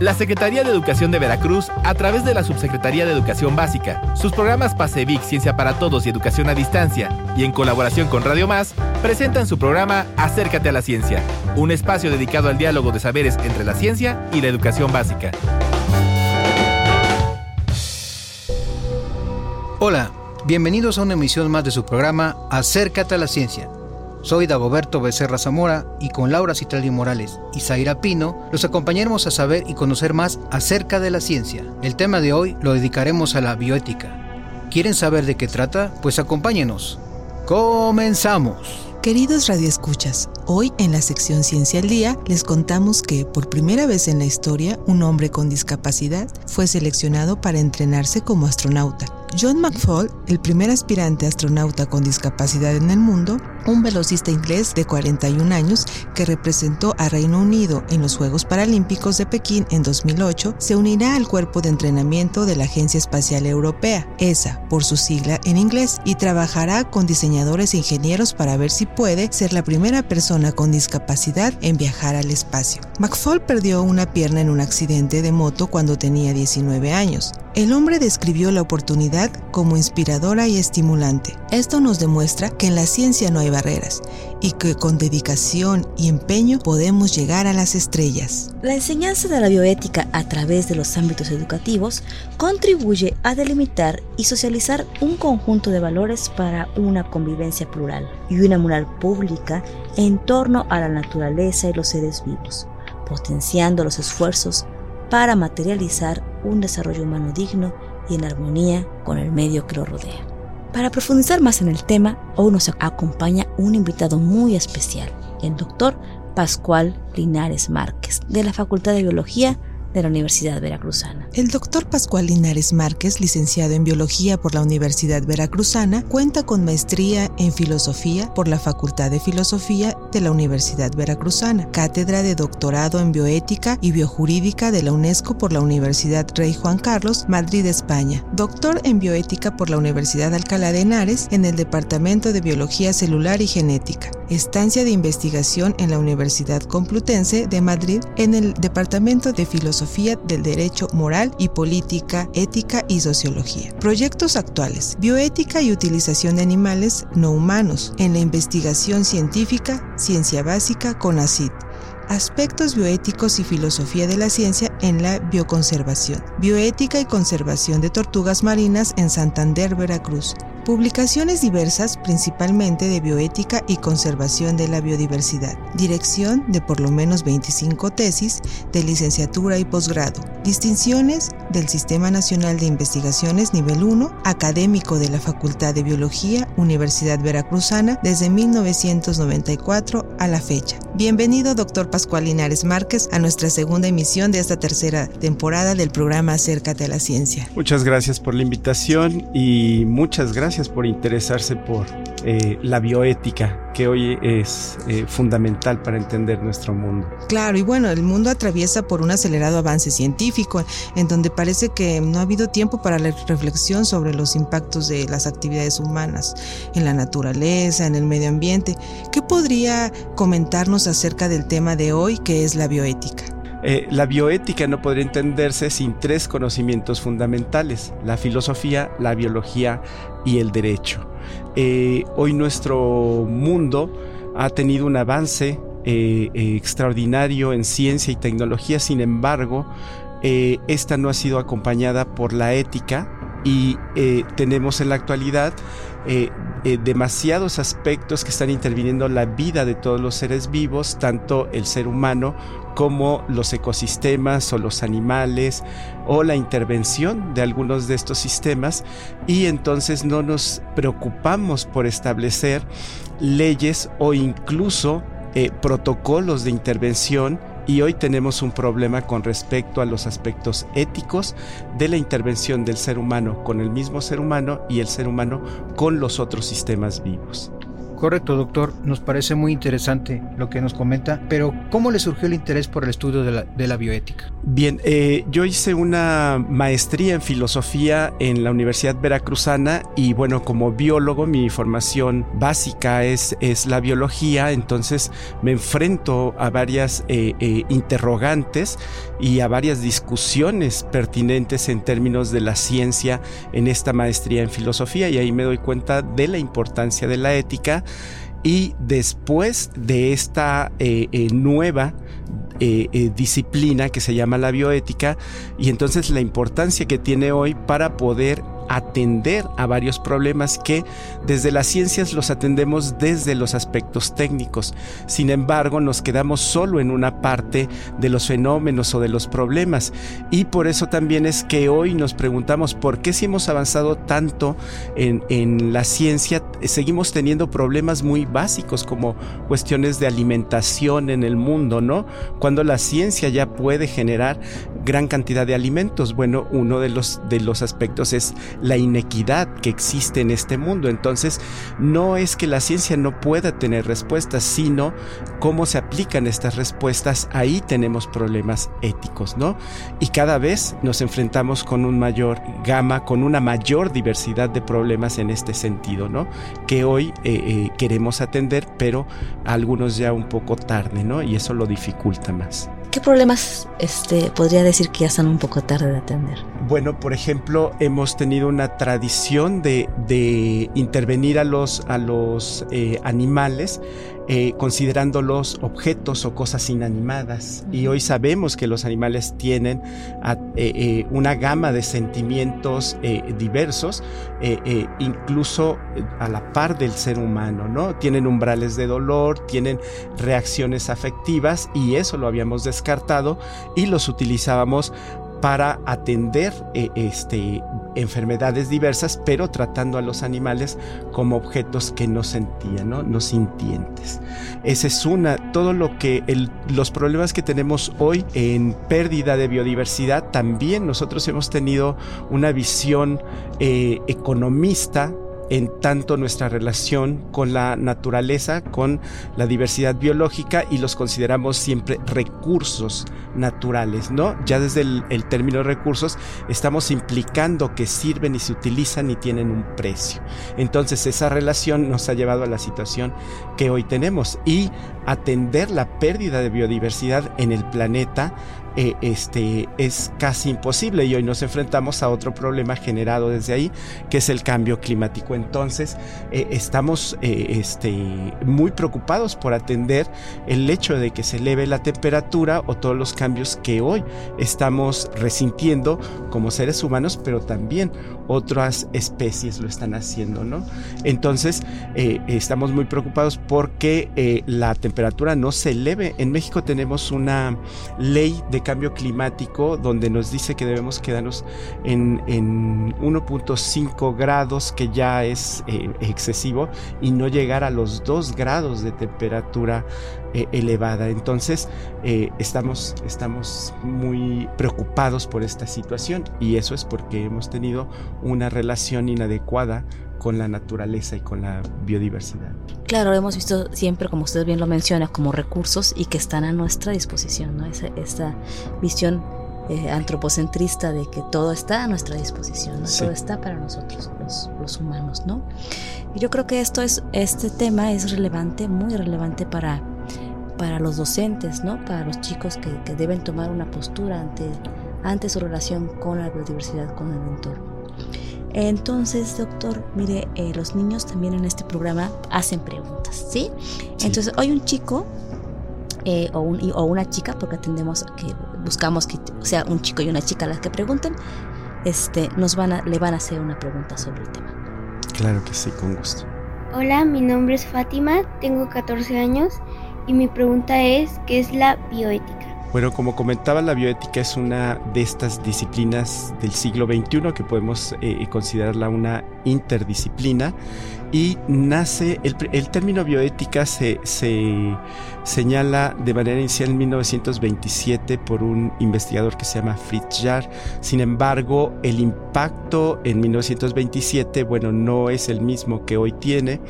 La Secretaría de Educación de Veracruz, a través de la Subsecretaría de Educación Básica, sus programas PASEVIC Ciencia para Todos y Educación a Distancia, y en colaboración con Radio Más, presentan su programa Acércate a la Ciencia, un espacio dedicado al diálogo de saberes entre la ciencia y la educación básica. Hola, bienvenidos a una emisión más de su programa Acércate a la Ciencia soy Dagoberto Becerra Zamora y con Laura Citrali Morales y Zaira Pino los acompañaremos a saber y conocer más acerca de la ciencia. El tema de hoy lo dedicaremos a la bioética. ¿Quieren saber de qué trata? Pues acompáñenos. ¡Comenzamos! Queridos radioescuchas, hoy en la sección Ciencia al Día les contamos que por primera vez en la historia un hombre con discapacidad fue seleccionado para entrenarse como astronauta. John McFall, el primer aspirante astronauta con discapacidad en el mundo, un velocista inglés de 41 años que representó a Reino Unido en los Juegos Paralímpicos de Pekín en 2008, se unirá al cuerpo de entrenamiento de la Agencia Espacial Europea, ESA, por su sigla en inglés, y trabajará con diseñadores e ingenieros para ver si puede ser la primera persona con discapacidad en viajar al espacio. McFall perdió una pierna en un accidente de moto cuando tenía 19 años. El hombre describió la oportunidad como inspiradora y estimulante. Esto nos demuestra que en la ciencia no hay y que con dedicación y empeño podemos llegar a las estrellas. La enseñanza de la bioética a través de los ámbitos educativos contribuye a delimitar y socializar un conjunto de valores para una convivencia plural y una moral pública en torno a la naturaleza y los seres vivos, potenciando los esfuerzos para materializar un desarrollo humano digno y en armonía con el medio que lo rodea. Para profundizar más en el tema, hoy nos acompaña un invitado muy especial, el doctor Pascual Linares Márquez, de la Facultad de Biología de la Universidad Veracruzana. El doctor Pascual Linares Márquez, licenciado en Biología por la Universidad Veracruzana, cuenta con maestría en Filosofía por la Facultad de Filosofía de la Universidad Veracruzana, cátedra de doctorado en Bioética y Biojurídica de la UNESCO por la Universidad Rey Juan Carlos, Madrid, España, doctor en Bioética por la Universidad Alcalá de Henares en el Departamento de Biología Celular y Genética, estancia de investigación en la Universidad Complutense de Madrid en el Departamento de Filosofía del Derecho Moral y Política, Ética y Sociología. Proyectos actuales. Bioética y utilización de animales no humanos en la investigación científica, ciencia básica, con ACID aspectos bioéticos y filosofía de la ciencia en la bioconservación, bioética y conservación de tortugas marinas en Santander, Veracruz, Publicaciones diversas, principalmente de bioética y conservación de la biodiversidad. Dirección de por lo menos 25 tesis de licenciatura y posgrado. Distinciones del Sistema Nacional de Investigaciones Nivel 1, académico de la Facultad de Biología, Universidad Veracruzana, desde 1994 a la fecha. Bienvenido, doctor Pascual Linares Márquez, a nuestra segunda emisión de esta tercera temporada del programa Acércate a la Ciencia. Muchas gracias por la invitación y muchas gracias por interesarse por eh, la bioética, que hoy es eh, fundamental para entender nuestro mundo. Claro, y bueno, el mundo atraviesa por un acelerado avance científico, en donde parece que no ha habido tiempo para la reflexión sobre los impactos de las actividades humanas en la naturaleza, en el medio ambiente. ¿Qué podría comentarnos acerca del tema de hoy, que es la bioética? Eh, la bioética no podría entenderse sin tres conocimientos fundamentales, la filosofía, la biología y el derecho. Eh, hoy nuestro mundo ha tenido un avance eh, extraordinario en ciencia y tecnología, sin embargo, esta no ha sido acompañada por la ética y tenemos en la actualidad demasiados aspectos que están interviniendo en la vida de todos los seres vivos, tanto el ser humano como los ecosistemas o los animales o la intervención de algunos de estos sistemas. Y entonces no nos preocupamos por establecer leyes o incluso eh, protocolos de intervención y hoy tenemos un problema con respecto a los aspectos éticos de la intervención del ser humano con el mismo ser humano y el ser humano con los otros sistemas vivos. Correcto, doctor. Nos parece muy interesante lo que nos comenta, pero ¿cómo le surgió el interés por el estudio de la, bioética? Bien, eh, yo hice una maestría en filosofía en la Universidad Veracruzana y bueno, como biólogo mi formación básica es, es la biología, entonces me enfrento a varias eh, eh, interrogantes y a varias discusiones pertinentes en términos de la ciencia en esta maestría en filosofía. Y ahí me doy cuenta de la importancia de la ética. Y después de esta eh, eh, nueva eh, disciplina que se llama la bioética y entonces la importancia que tiene hoy para poder atender a varios problemas que desde las ciencias los atendemos desde los aspectos técnicos. Sin embargo, nos quedamos solo en una parte de los fenómenos o de los problemas. Y por eso también es que hoy nos preguntamos por qué si hemos avanzado tanto en, en la ciencia, seguimos teniendo problemas muy básicos como cuestiones de alimentación en el mundo, ¿no? Cuando la ciencia ya puede generar gran cantidad de alimentos. Bueno, uno de los, de los aspectos es la inequidad que existe en este mundo. Entonces, no es que la ciencia no pueda tener respuestas, sino cómo se aplican estas respuestas. Ahí tenemos problemas éticos, ¿no? Y cada vez nos enfrentamos con un mayor gama, con una mayor diversidad de problemas en este sentido, ¿no? Que hoy eh, eh, queremos atender, pero algunos ya un poco tarde, ¿no? Y eso lo dificulta más. ¿Qué problemas este, podría decir que ya están un poco tarde de atender? Bueno, por ejemplo, hemos tenido una tradición de, de intervenir a los, a los eh, animales eh, considerándolos objetos o cosas inanimadas. Y hoy sabemos que los animales tienen a, eh, eh una gama de sentimientos eh, diversos, incluso a la par del ser humano, ¿no? Tienen umbrales de dolor, tienen reacciones afectivas y eso lo habíamos descartado y los utilizábamos para atender eh, este, enfermedades diversas, pero tratando a los animales como objetos que no sentían, no, sintientes. Esa es una, todo lo que los problemas que tenemos hoy en pérdida de biodiversidad, también nosotros hemos tenido una visión eh, economista en tanto nuestra relación con la naturaleza, con la diversidad biológica y los consideramos siempre recursos naturales, ¿no? Ya desde el, término recursos estamos implicando que sirven y se utilizan y tienen un precio. Entonces esa relación nos ha llevado a la situación que hoy tenemos y atender la pérdida de biodiversidad en el planeta eh, este, es casi imposible y hoy nos enfrentamos a otro problema generado desde ahí, que es el cambio climático. Entonces, eh, estamos eh, este, muy preocupados por atender el hecho de que se eleve la temperatura o todos los cambios que hoy estamos resintiendo como seres humanos, pero también otras especies lo están haciendo, ¿no? Entonces, estamos muy preocupados porque la temperatura no se eleve. En México tenemos una ley de cambio climático donde nos dice que debemos quedarnos en, 1.5 grados, que ya es eh, excesivo, y no llegar a los 2 grados de temperatura eh, elevada. Entonces, eh, estamos, estamos muy preocupados por esta situación y eso es porque hemos tenido una relación inadecuada con la naturaleza y con la biodiversidad. Claro, hemos visto siempre, como usted bien lo menciona, como recursos y que están a nuestra disposición, ¿no? Esa, esta visión eh, antropocentrista de que todo está a nuestra disposición, ¿no? todo está para nosotros, los, los, humanos, ¿no? Y yo creo que esto es, este tema es relevante, muy relevante para, para los docentes, ¿no? Para los chicos que, que deben tomar una postura ante, ante su relación con la biodiversidad, con el entorno. Entonces, doctor, mire, eh, los niños también en este programa hacen preguntas, ¿sí? Entonces, hoy un chico eh, o, o, una chica, porque atendemos que buscamos que sea un chico y una chica las que pregunten, este, nos van a, le van a hacer una pregunta sobre el tema. Claro que sí, con gusto. Hola, mi nombre es Fátima, tengo 14 años y mi pregunta es, ¿qué es la bioética? Bueno, como comentaba, la bioética es una de estas disciplinas del siglo XXI que podemos eh, considerarla una interdisciplina y nace, el, término bioética se, se, señala de manera inicial en 1927 por un investigador que se llama Fritz Jarr. Sin embargo, el impacto en 1927, bueno, no es el mismo que hoy tiene.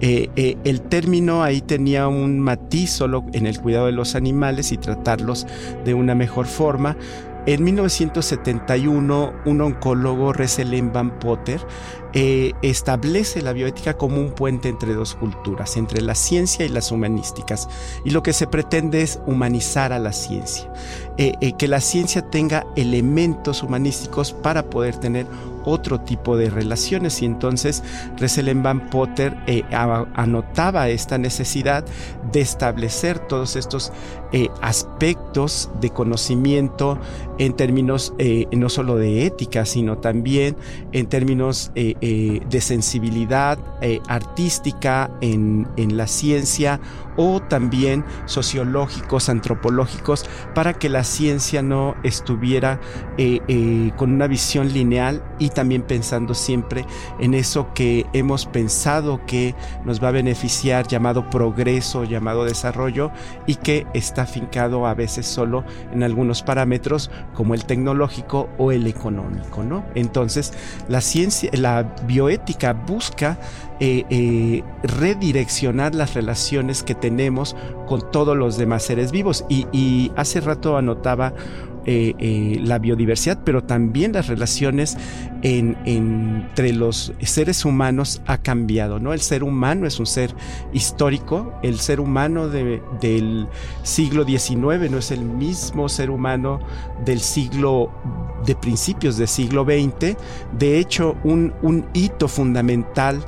Eh, eh, el término ahí tenía un matiz solo en el cuidado de los animales y tratarlos de una mejor forma. En 1971, un oncólogo, Resselen Van Potter, eh, establece la bioética como un puente entre dos culturas, entre la ciencia y las humanísticas. Y lo que se pretende es humanizar a la ciencia, eh, eh, que la ciencia tenga elementos humanísticos para poder tener otro tipo de relaciones. Y entonces Resselen Van Potter anotaba esta necesidad de establecer todos estos aspectos de conocimiento en términos no solo de ética sino también en términos eh, de sensibilidad eh, artística en la ciencia o también sociológicos, antropológicos, para que la ciencia no estuviera eh, eh, con una visión lineal y también pensando siempre en eso que hemos pensado que nos va a beneficiar, llamado progreso, llamado desarrollo, y que está fincado a veces solo en algunos parámetros como el tecnológico o el económico, ¿no? Entonces, la ciencia, la bioética busca eh, eh, redireccionar las relaciones que tenemos con todos los demás seres vivos. Y, hace rato anotaba eh, la biodiversidad, pero también las relaciones entre los seres humanos ha cambiado, ¿no? El ser humano es un ser histórico, el ser humano del siglo XIX no es el mismo ser humano del siglo de principios del siglo XX. De hecho, un, un hito fundamental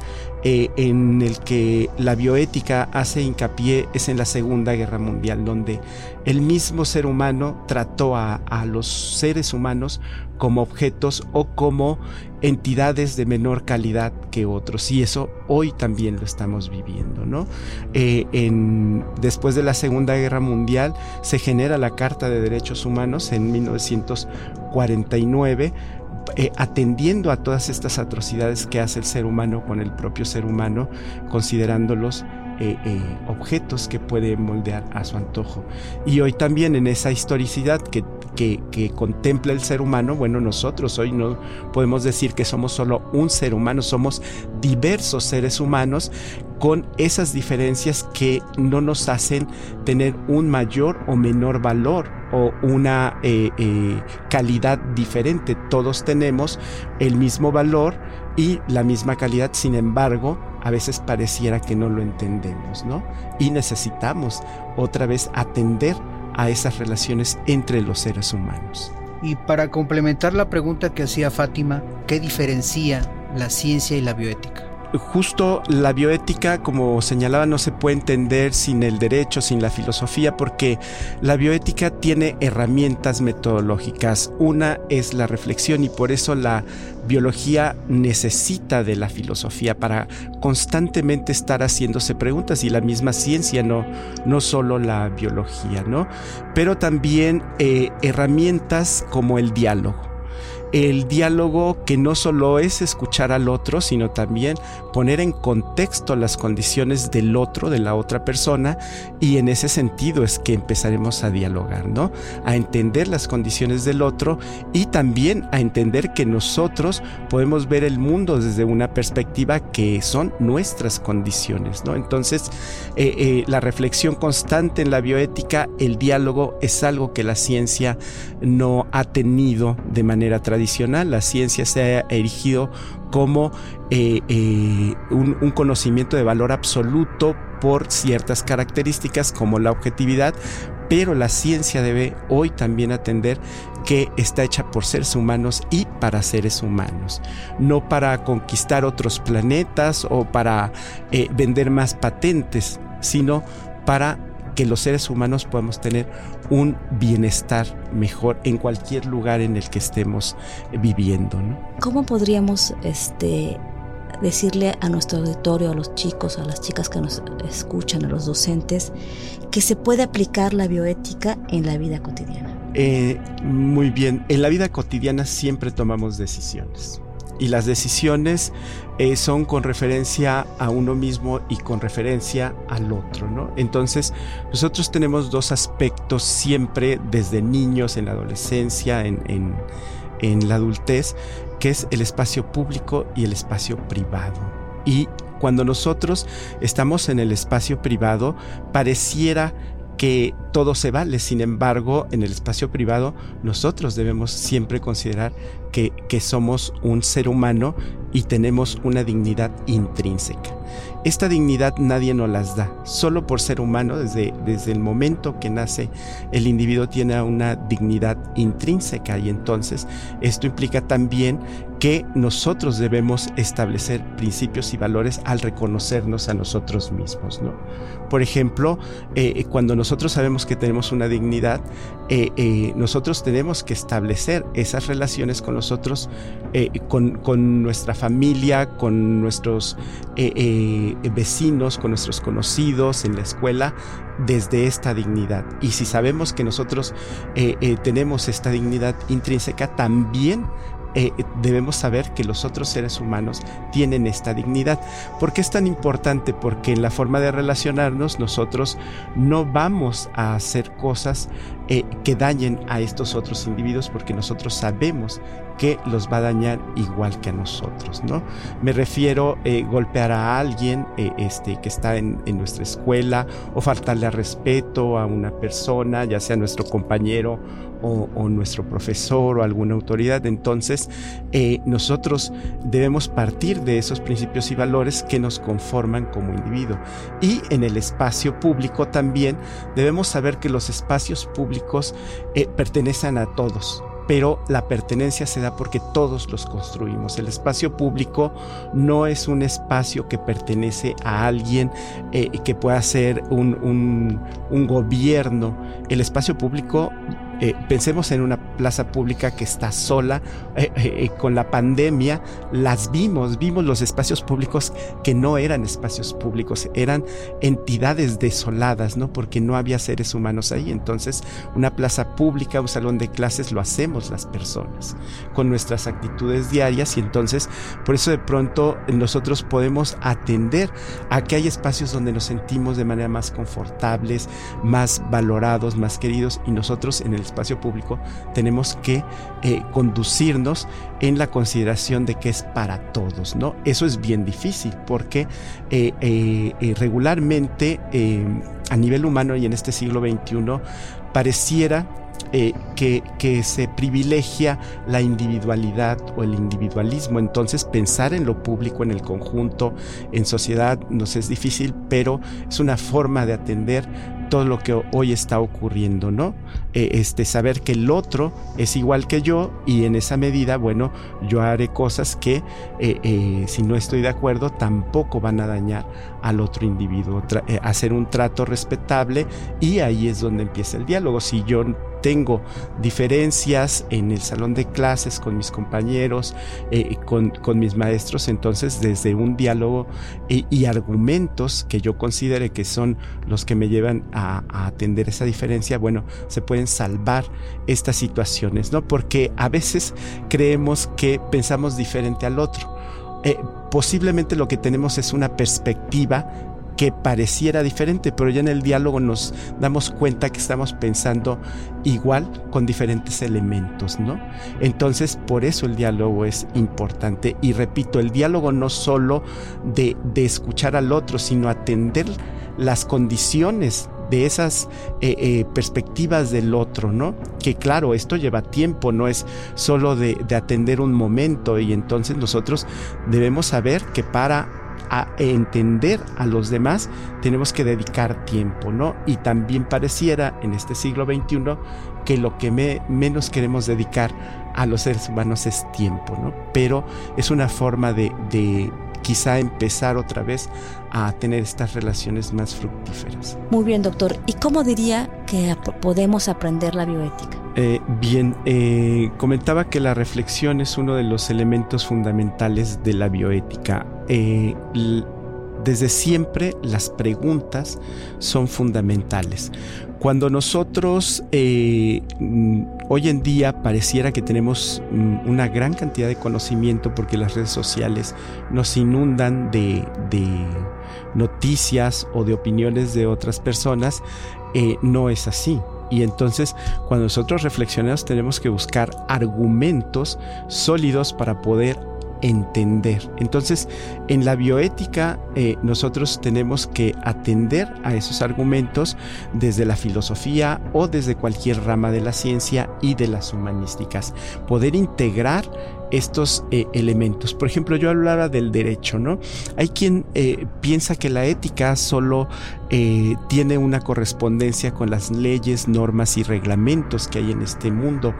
eh, en el que la bioética hace hincapié es en la Segunda Guerra Mundial, donde el mismo ser humano trató a, los seres humanos como objetos o como entidades de menor calidad que otros. Y eso hoy también lo estamos viviendo, ¿no? Eh, después de la Segunda Guerra Mundial se genera la Carta de Derechos Humanos en 1949 eh, atendiendo a todas estas atrocidades que hace el ser humano con el propio ser humano, considerándolos eh, eh, objetos que puede moldear a su antojo. Y hoy también en esa historicidad que, que, contempla el ser humano, bueno, nosotros hoy no podemos decir que somos solo un ser humano, somos diversos seres humanos con esas diferencias que no nos hacen tener un mayor o menor valor o una eh, calidad diferente. Todos tenemos el mismo valor y la misma calidad, sin embargo, a veces pareciera que no lo entendemos, ¿no? Y necesitamos otra vez atender a esas relaciones entre los seres humanos. Y para complementar la pregunta que hacía Fátima, ¿qué diferencia la ciencia y la bioética? Justo la bioética, como señalaba, no se puede entender sin el derecho, sin la filosofía, porque la bioética tiene herramientas metodológicas. Una es la reflexión y por eso la biología necesita de la filosofía para constantemente estar haciéndose preguntas y la misma ciencia, no, no solo la biología, ¿no? Pero también eh, herramientas como el diálogo el diálogo que no solo es escuchar al otro, sino también poner en contexto las condiciones del otro, de la otra persona, y en ese sentido es que empezaremos a dialogar, ¿no? A entender las condiciones del otro y también a entender que nosotros podemos ver el mundo desde una perspectiva que son nuestras condiciones, ¿no? Entonces, eh, eh, la reflexión constante en la bioética, el diálogo es algo que la ciencia no ha tenido de manera tradicional la ciencia se ha erigido como eh, eh, un, conocimiento de valor absoluto por ciertas características como la objetividad, pero la ciencia debe hoy también atender que está hecha por seres humanos y para seres humanos, no para conquistar otros planetas o para eh, vender más patentes, sino para que los seres humanos podamos tener un bienestar mejor en cualquier lugar en el que estemos viviendo. ¿Cómo podríamos este, decirle a nuestro auditorio, a los chicos, a las chicas que nos escuchan, a los docentes, que se puede aplicar la bioética en la vida cotidiana? Eh, muy bien, en la vida cotidiana siempre tomamos decisiones y las decisiones eh, son con referencia a uno mismo y con referencia al otro, ¿no? Entonces, nosotros tenemos dos aspectos siempre desde niños, en la adolescencia, en, en la adultez, que es el espacio público y el espacio privado. Y cuando nosotros estamos en el espacio privado, pareciera que todo se vale. Sin embargo, en el espacio privado, nosotros debemos siempre considerar que, que, somos un ser humano y tenemos una dignidad intrínseca. Esta dignidad nadie nos las da. Solo por ser humano, desde, desde el momento que nace, el individuo tiene una dignidad intrínseca y entonces esto implica también que nosotros debemos establecer principios y valores al reconocernos a nosotros mismos. ¿no? Por ejemplo, eh, cuando nosotros sabemos que tenemos una dignidad, eh, eh, nosotros tenemos que establecer esas relaciones con nosotros, con, con, nuestra familia, con nuestros vecinos, con nuestros conocidos en la escuela, desde esta dignidad. Y si sabemos que nosotros tenemos esta dignidad intrínseca, también eh, debemos saber que los otros seres humanos tienen esta dignidad. ¿Por qué es tan importante? Porque en la forma de relacionarnos nosotros no vamos a hacer cosas eh, que dañen a estos otros individuos porque nosotros sabemos que los va a dañar igual que a nosotros, ¿no? Me refiero eh, golpear a alguien eh, este, que está en, nuestra escuela o faltarle al respeto a una persona, ya sea nuestro compañero o, nuestro profesor o alguna autoridad. Entonces, eh, nosotros debemos partir de esos principios y valores que nos conforman como individuo. Y en el espacio público también debemos saber que los espacios públicos pertenecen a todos pero la pertenencia se da porque todos los construimos. El espacio público no es un espacio que pertenece a alguien eh, que pueda ser un, un gobierno. El espacio público eh, pensemos en una plaza pública que está sola. Eh, eh, con la pandemia las vimos, vimos los espacios públicos que no eran espacios públicos, eran entidades desoladas, ¿no? Porque no había seres humanos ahí. Entonces, una plaza pública, un salón de clases, lo hacemos las personas con nuestras actitudes diarias y entonces, por eso de pronto nosotros podemos atender a que hay espacios donde nos sentimos de manera más confortables, más valorados, más queridos y nosotros en el espacio público, tenemos que eh, conducirnos en la consideración de que es para todos, ¿no? Eso es bien difícil porque eh, eh, regularmente a nivel humano y en este siglo XXI pareciera que, que, se privilegia la individualidad o el individualismo. Entonces pensar en lo público, en el conjunto, en sociedad, nos es difícil, pero es una forma de atender todo lo que hoy está ocurriendo, ¿no? Eh, este, saber que el otro es igual que yo y en esa medida, bueno, yo haré cosas que eh, eh, si no estoy de acuerdo tampoco van a dañar al otro individuo, hacer un trato respetable y ahí es donde empieza el diálogo. Si yo tengo diferencias en el salón de clases con mis compañeros, eh, con, mis maestros, entonces desde un diálogo y argumentos que yo considere que son los que me llevan a, atender esa diferencia, bueno, se pueden salvar estas situaciones, ¿no? Porque a veces creemos que pensamos diferente al otro. Eh, posiblemente lo que tenemos es una perspectiva que pareciera diferente, pero ya en el diálogo nos damos cuenta que estamos pensando igual con diferentes elementos, ¿no? Entonces, por eso el diálogo es importante. Y repito, el diálogo no solo de, escuchar al otro, sino atender las condiciones de esas eh, eh, perspectivas del otro, ¿no? Que claro, esto lleva tiempo, no es solo de atender un momento y entonces nosotros debemos saber que para entender a los demás, tenemos que dedicar tiempo, ¿no? Y también pareciera en este siglo XXI que lo que menos queremos dedicar a los seres humanos es tiempo, ¿no? Pero es una forma de quizá empezar otra vez a tener estas relaciones más fructíferas. Muy bien, doctor. ¿Y cómo diría que podemos aprender la bioética? Eh, bien, eh, comentaba que la reflexión es uno de los elementos fundamentales de la bioética. Eh, desde siempre las preguntas son fundamentales. Cuando nosotros hoy en día pareciera que tenemos mm, una gran cantidad de conocimiento porque las redes sociales nos inundan de, noticias o de opiniones de otras personas. Eh, no es así. Y entonces cuando nosotros reflexionamos tenemos que buscar argumentos sólidos para poder entender. Entonces, en la bioética eh, nosotros tenemos que atender a esos argumentos desde la filosofía o desde cualquier rama de la ciencia y de las humanísticas. Poder integrar estos eh, elementos. Por ejemplo, yo hablaba del derecho, ¿no? Hay quien eh, piensa que la ética solo eh, tiene una correspondencia con las leyes, normas y reglamentos que hay en este mundo,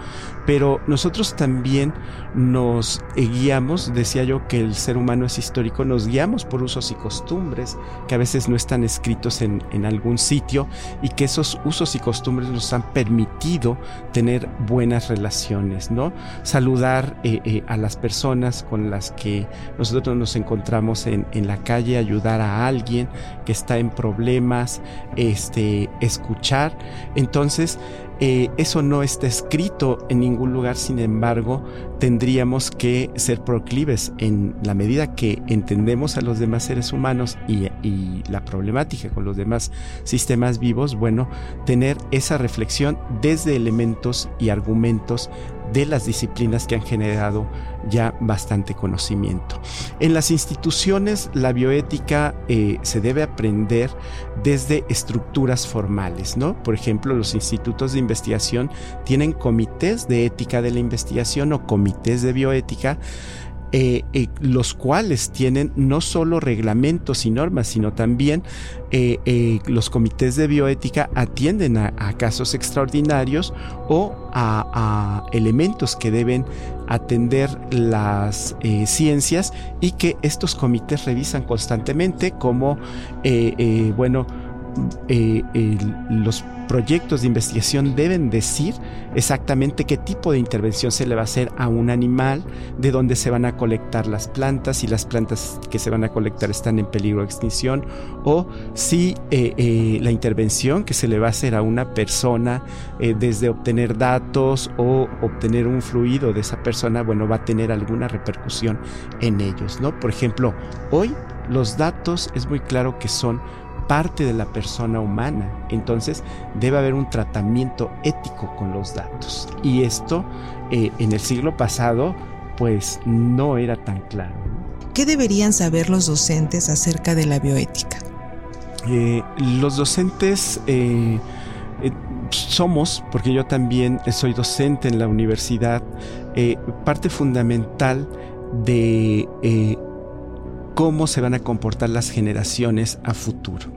pero nosotros también nos guiamos, decía yo que el ser humano es histórico, nos guiamos por usos y costumbres que a veces no están escritos en, en algún sitio y que esos usos y costumbres nos han permitido tener buenas relaciones, ¿no? Saludar a las personas con las que nosotros nos encontramos en, en, la calle, ayudar a alguien que está en problemas, este, escuchar. Entonces, eh, eso no está escrito en ningún lugar, sin embargo, tendríamos que ser proclives en la medida que entendemos a los demás seres humanos y, y, la problemática con los demás sistemas vivos, bueno, tener esa reflexión desde elementos y argumentos de las disciplinas que han generado ya bastante conocimiento. En las instituciones la bioética eh, se debe aprender desde estructuras formales, ¿no? Por ejemplo, los institutos de investigación tienen comités de ética de la investigación o comités de bioética eh, eh, los cuales tienen no solo reglamentos y normas, sino también eh, los comités de bioética atienden a, casos extraordinarios o a, elementos que deben atender las ciencias y que estos comités revisan constantemente como, bueno, los proyectos de investigación deben decir exactamente qué tipo de intervención se le va a hacer a un animal, de dónde se van a colectar las plantas, si las plantas que se van a colectar están en peligro de extinción, o si eh, eh, la intervención que se le va a hacer a una persona eh, desde obtener datos o obtener un fluido de esa persona, bueno, va a tener alguna repercusión en ellos, ¿no? Por ejemplo, hoy los datos es muy claro que son parte de la persona humana. Entonces debe haber un tratamiento ético con los datos. Y esto eh, en el siglo pasado pues no era tan claro. ¿Qué deberían saber los docentes acerca de la bioética? Eh, los docentes eh, somos, porque yo también soy docente en la universidad, parte fundamental de cómo se van a comportar las generaciones a futuro.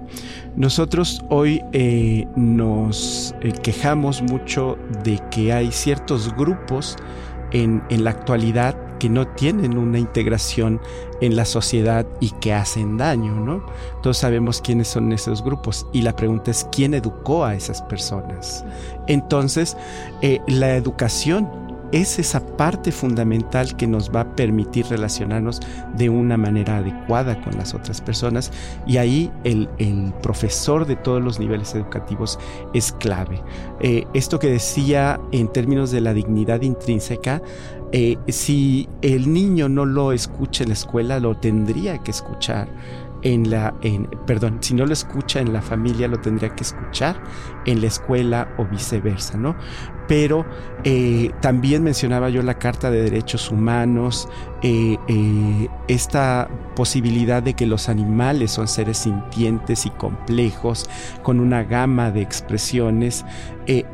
Nosotros hoy eh, nos eh, quejamos mucho de que hay ciertos grupos en, la actualidad que no tienen una integración en la sociedad y que hacen daño, ¿no? Todos sabemos quiénes son esos grupos y la pregunta es quién educó a esas personas. Entonces, eh, la educación es esa parte fundamental que nos va a permitir relacionarnos de una manera adecuada con las otras personas y ahí el, profesor de todos los niveles educativos es clave. Eh, esto que decía en términos de la dignidad intrínseca, eh, si el niño no lo escucha en la escuela, lo tendría que escuchar en la, en, perdón, si no lo escucha en la familia, lo tendría que escuchar en la escuela o viceversa, ¿no? Pero eh, también mencionaba yo la Carta de Derechos Humanos, eh, eh, esta posibilidad de que los animales son seres sintientes y complejos, con una gama de expresiones,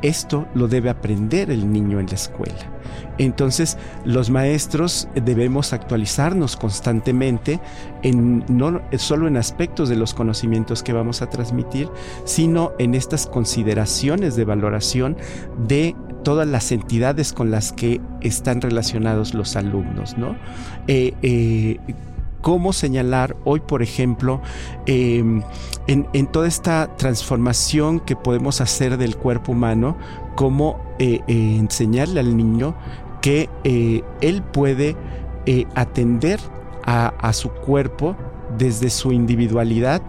esto lo debe aprender el niño en la escuela. Entonces, los maestros debemos actualizarnos constantemente, en, no solo en aspectos de los conocimientos que vamos a transmitir, sino en estas consideraciones de valoración de todas las entidades con las que están relacionados los alumnos, ¿no? Eh, eh, cómo señalar hoy, por ejemplo, em, en, toda esta transformación que podemos hacer del cuerpo humano, cómo eh, enseñarle al niño que él puede atender a, su cuerpo desde su individualidad,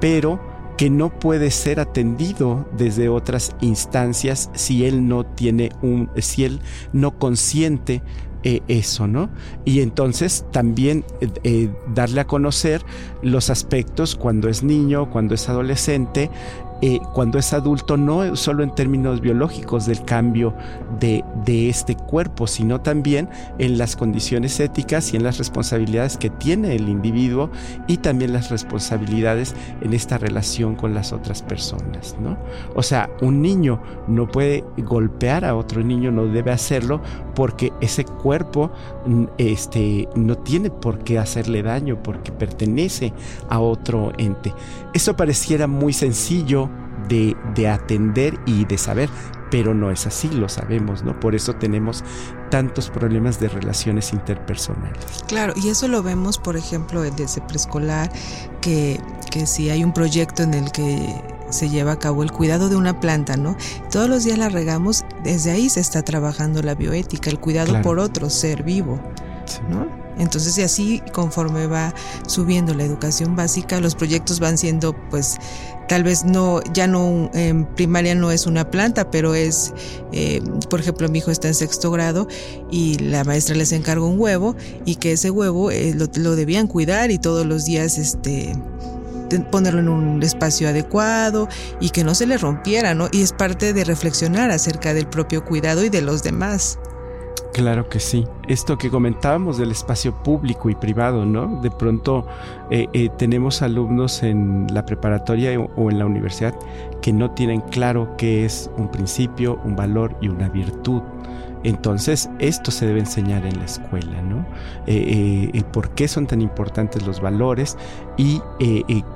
pero que no puede ser atendido desde otras instancias si él no tiene un, si él no consiente eh, eso, ¿no? Y entonces también eh, eh, darle a conocer los aspectos cuando es niño, cuando es adolescente, eh, cuando es adulto, no solo en términos biológicos del cambio de, de, este cuerpo, sino también en las condiciones éticas y en las responsabilidades que tiene el individuo y también las responsabilidades en esta relación con las otras personas, ¿no? O sea, un niño no puede golpear a otro niño, no debe hacerlo porque ese cuerpo este, no tiene por qué hacerle daño, porque pertenece a otro ente. Eso pareciera muy sencillo de, de, atender y de saber, pero no es así, lo sabemos, ¿no? Por eso tenemos tantos problemas de relaciones interpersonales. Claro, y eso lo vemos, por ejemplo, desde preescolar, que, que si hay un proyecto en el que se lleva a cabo el cuidado de una planta, ¿no? Todos los días la regamos, desde ahí se está trabajando la bioética, el cuidado claro. por otro ser vivo, sí. ¿no? Entonces, y así conforme va subiendo la educación básica, los proyectos van siendo, pues, tal vez no, ya no, en primaria no es una planta, pero es, eh, por ejemplo, mi hijo está en sexto grado y la maestra les encargó un huevo y que ese huevo eh, lo, lo, debían cuidar y todos los días, este, ponerlo en un espacio adecuado y que no se le rompiera, ¿no? Y es parte de reflexionar acerca del propio cuidado y de los demás. Claro que sí. Esto que comentábamos del espacio público y privado, ¿no? De pronto eh, eh, tenemos alumnos en la preparatoria o en la universidad que no tienen claro qué es un principio, un valor y una virtud. Entonces, esto se debe enseñar en la escuela, ¿no? Eh, ¿Por qué son tan importantes los valores y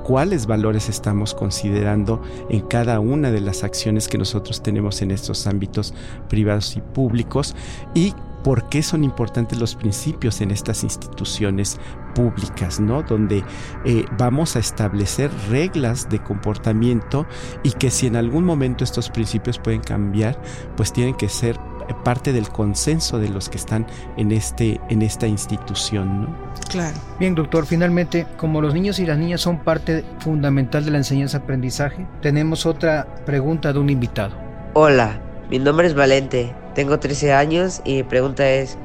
cuáles valores estamos considerando en cada una de las acciones que nosotros tenemos en estos ámbitos privados y públicos? Y por qué son importantes los principios en estas instituciones públicas, ¿no? Donde eh, vamos a establecer reglas de comportamiento y que si en algún momento estos principios pueden cambiar, pues tienen que ser parte del consenso de los que están en, este, en esta institución, ¿no? Claro. Bien, doctor, finalmente, como los niños y las niñas son parte fundamental de la enseñanza-aprendizaje, tenemos otra pregunta de un invitado. Hola, mi nombre es Valente, tengo 13 años y mi pregunta es,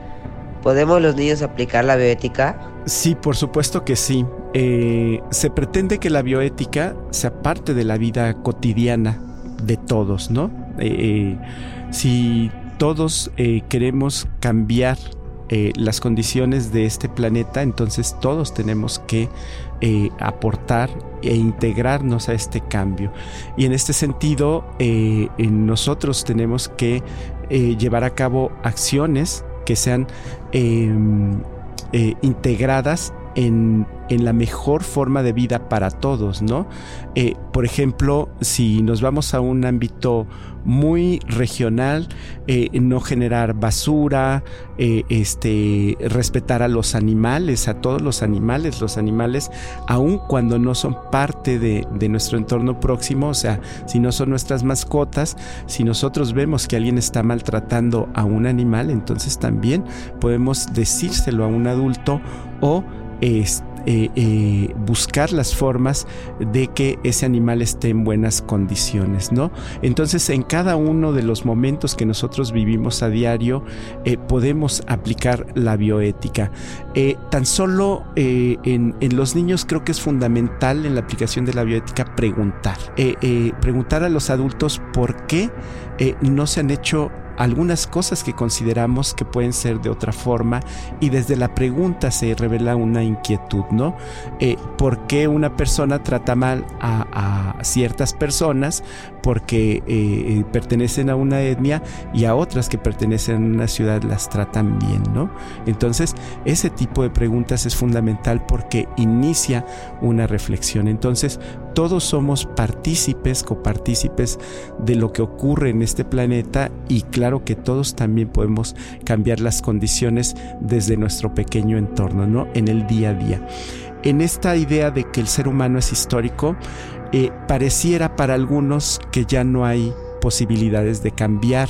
¿podemos los niños aplicar la bioética? Sí, por supuesto que sí. Eh, se pretende que la bioética sea parte de la vida cotidiana de todos, ¿no? Eh, si todos eh, queremos cambiar eh, las condiciones de este planeta, entonces todos tenemos que eh, aportar e integrarnos a este cambio. Y en este sentido, eh, nosotros tenemos que llevar a cabo acciones que sean em, integradas en, en, la mejor forma de vida para todos, ¿no? Eh, por ejemplo, si nos vamos a un ámbito muy regional, eh, no generar basura, eh, este, respetar a los animales, a todos los animales, los animales, aun cuando no son parte de, de nuestro entorno próximo, o sea, si no son nuestras mascotas, si nosotros vemos que alguien está maltratando a un animal, entonces también podemos decírselo a un adulto o eh, eh, buscar las formas de que ese animal esté en buenas condiciones, ¿no? Entonces, en cada uno de los momentos que nosotros vivimos a diario, eh, podemos aplicar la bioética. Tan solo en, en, los niños creo que es fundamental en la aplicación de la bioética preguntar. preguntar a los adultos por qué no se han hecho algunas cosas que consideramos que pueden ser de otra forma y desde la pregunta se revela una inquietud, ¿no? Eh, ¿Por qué una persona trata mal a, ciertas personas porque eh, pertenecen a una etnia y a otras que pertenecen a una ciudad las tratan bien, ¿no? Entonces, ese tipo de preguntas es fundamental porque inicia una reflexión. Entonces, todos somos partícipes, copartícipes de lo que ocurre en este planeta y claro que todos también podemos cambiar las condiciones desde nuestro pequeño entorno, ¿no? En el día a día. En esta idea de que el ser humano es histórico, eh, pareciera para algunos que ya no hay posibilidades de cambiar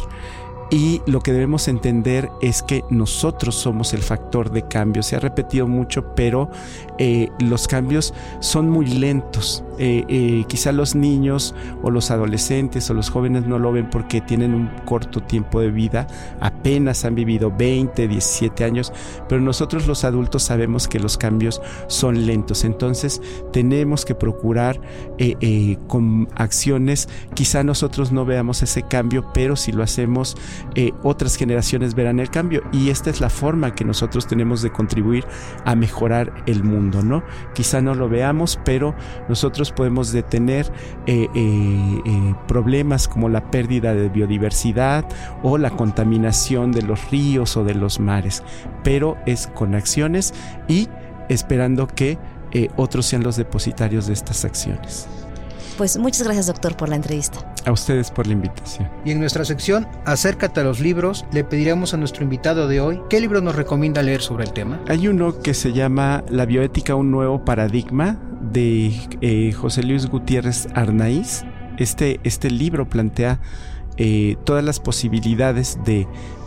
y lo que debemos entender es que nosotros somos el factor de cambio. Se ha repetido mucho, pero eh, los cambios son muy lentos. Eh, eh, quizá los niños o los adolescentes o los jóvenes no lo ven porque tienen un corto tiempo de vida, apenas han vivido 20, 17 años, pero nosotros los adultos sabemos que los cambios son lentos, entonces tenemos que procurar eh, con acciones, quizá nosotros no veamos ese cambio, pero si lo hacemos, otras generaciones verán el cambio y esta es la forma que nosotros tenemos de contribuir a mejorar el mundo, ¿no? Quizá no lo veamos, pero nosotros podemos detener eh, eh, eh, problemas como la pérdida de biodiversidad o la contaminación de los ríos o de los mares, pero es con acciones y esperando que otros sean los depositarios de estas acciones. Pues muchas gracias doctor por la entrevista. A ustedes por la invitación. Y en nuestra sección Acércate a los libros, le pediremos a nuestro invitado de hoy qué libro nos recomienda leer sobre el tema. Hay uno que se llama La bioética, un nuevo paradigma de eh, José Luis Gutiérrez Arnaiz. Este, este libro plantea eh, todas las posibilidades de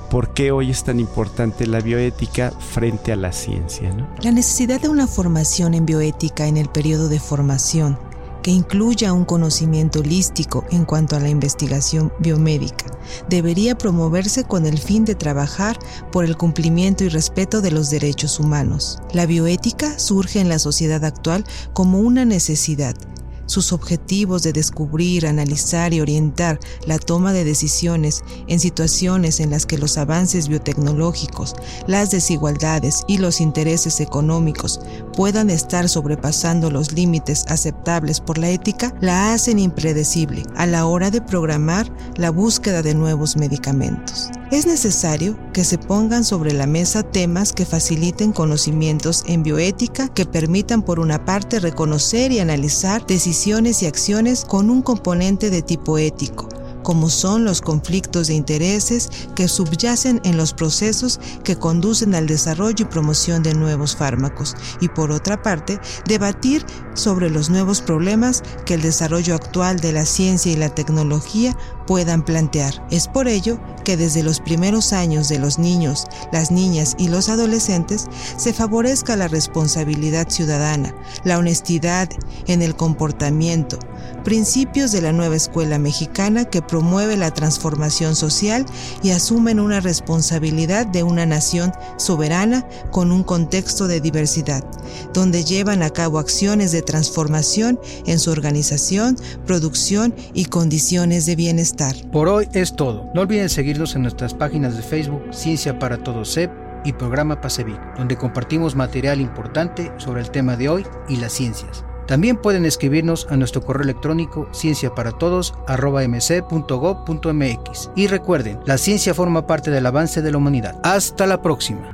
por qué hoy es tan importante la bioética frente a la ciencia. La necesidad de una formación en bioética en el periodo de formación que incluya un conocimiento holístico en cuanto a la investigación biomédica debería promoverse con el fin de trabajar por el cumplimiento y respeto de los derechos humanos. La bioética surge en la sociedad actual como una necesidad sus objetivos de descubrir, analizar y orientar la toma de decisiones en situaciones en las que los avances biotecnológicos, las desigualdades y los intereses económicos puedan estar sobrepasando los límites aceptables por la ética, la hacen impredecible a la hora de programar la búsqueda de nuevos medicamentos. Es necesario que se pongan sobre la mesa temas que faciliten conocimientos en bioética que permitan por una parte reconocer y analizar decisiones y acciones con un componente de tipo ético, como son los conflictos de intereses que subyacen en los procesos que conducen al desarrollo y promoción de nuevos fármacos, y por otra parte, debatir sobre los nuevos problemas que el desarrollo actual de la ciencia y la tecnología puedan plantear. Es por ello que desde los primeros años de los niños, las niñas y los adolescentes se favorezca la responsabilidad ciudadana, la honestidad en el comportamiento, principios de la nueva escuela mexicana que promueve la transformación social y asumen una responsabilidad de una nación soberana con un contexto de diversidad, donde llevan a cabo acciones de transformación en su organización, producción y condiciones de bienestar. Por hoy es todo. No olviden seguirnos en nuestras páginas de Facebook Ciencia para Todos CEP y Programa Pasevic, donde compartimos material importante sobre el tema de hoy y las ciencias. También pueden escribirnos a nuestro correo electrónico cienciaparatodos.mc.gov.mx. Y recuerden, la ciencia forma parte del avance de la humanidad. Hasta la próxima.